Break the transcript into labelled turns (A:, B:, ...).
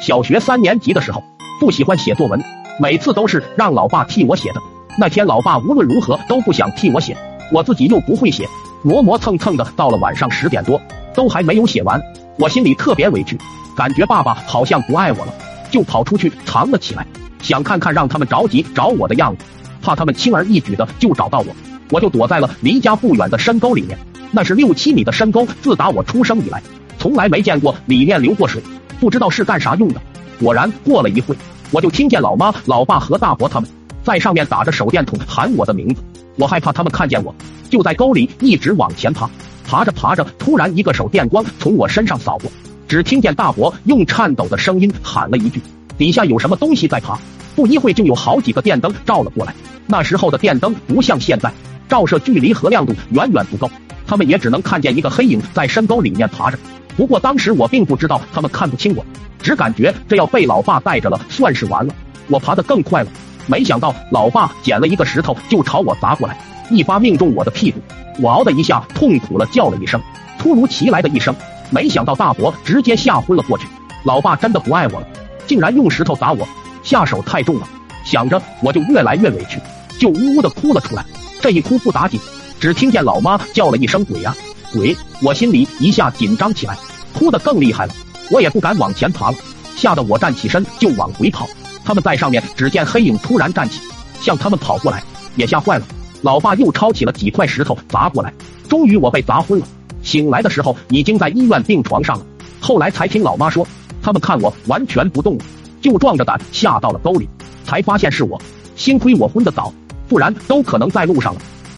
A: 小学三年级的时候，不喜欢写作文，每次都是让老爸替我写的。那天老爸无论如何都不想替我写，我自己又不会写，磨磨蹭蹭的，到了晚上十点多都还没有写完，我心里特别委屈，感觉爸爸好像不爱我了，就跑出去藏了起来，想看看让他们着急找我的样子，怕他们轻而易举的就找到我，我就躲在了离家不远的深沟里面，那是六七米的深沟，自打我出生以来，从来没见过里面流过水。不知道是干啥用的。果然，过了一会，我就听见老妈、老爸和大伯他们在上面打着手电筒喊我的名字。我害怕他们看见我，就在沟里一直往前爬。爬着爬着，突然一个手电光从我身上扫过，只听见大伯用颤抖的声音喊了一句：“底下有什么东西在爬。”不一会就有好几个电灯照了过来。那时候的电灯不像现在，照射距离和亮度远远不够，他们也只能看见一个黑影在深沟里面爬着。不过当时我并不知道他们看不清我，只感觉这要被老爸带着了，算是完了。我爬得更快了，没想到老爸捡了一个石头就朝我砸过来，一发命中我的屁股，我嗷的一下痛苦了叫了一声。突如其来的一声，没想到大伯直接吓昏了过去。老爸真的不爱我了，竟然用石头砸我，下手太重了。想着我就越来越委屈，就呜呜的哭了出来。这一哭不打紧，只听见老妈叫了一声鬼呀！鬼！我心里一下紧张起来，哭得更厉害了。我也不敢往前爬了，吓得我站起身就往回跑。他们在上面，只见黑影突然站起，向他们跑过来，也吓坏了。老爸又抄起了几块石头砸过来，终于我被砸昏了。醒来的时候已经在医院病床上了。后来才听老妈说，他们看我完全不动了，就壮着胆下到了沟里，才发现是我。幸亏我昏得早，不然都可能在路上了。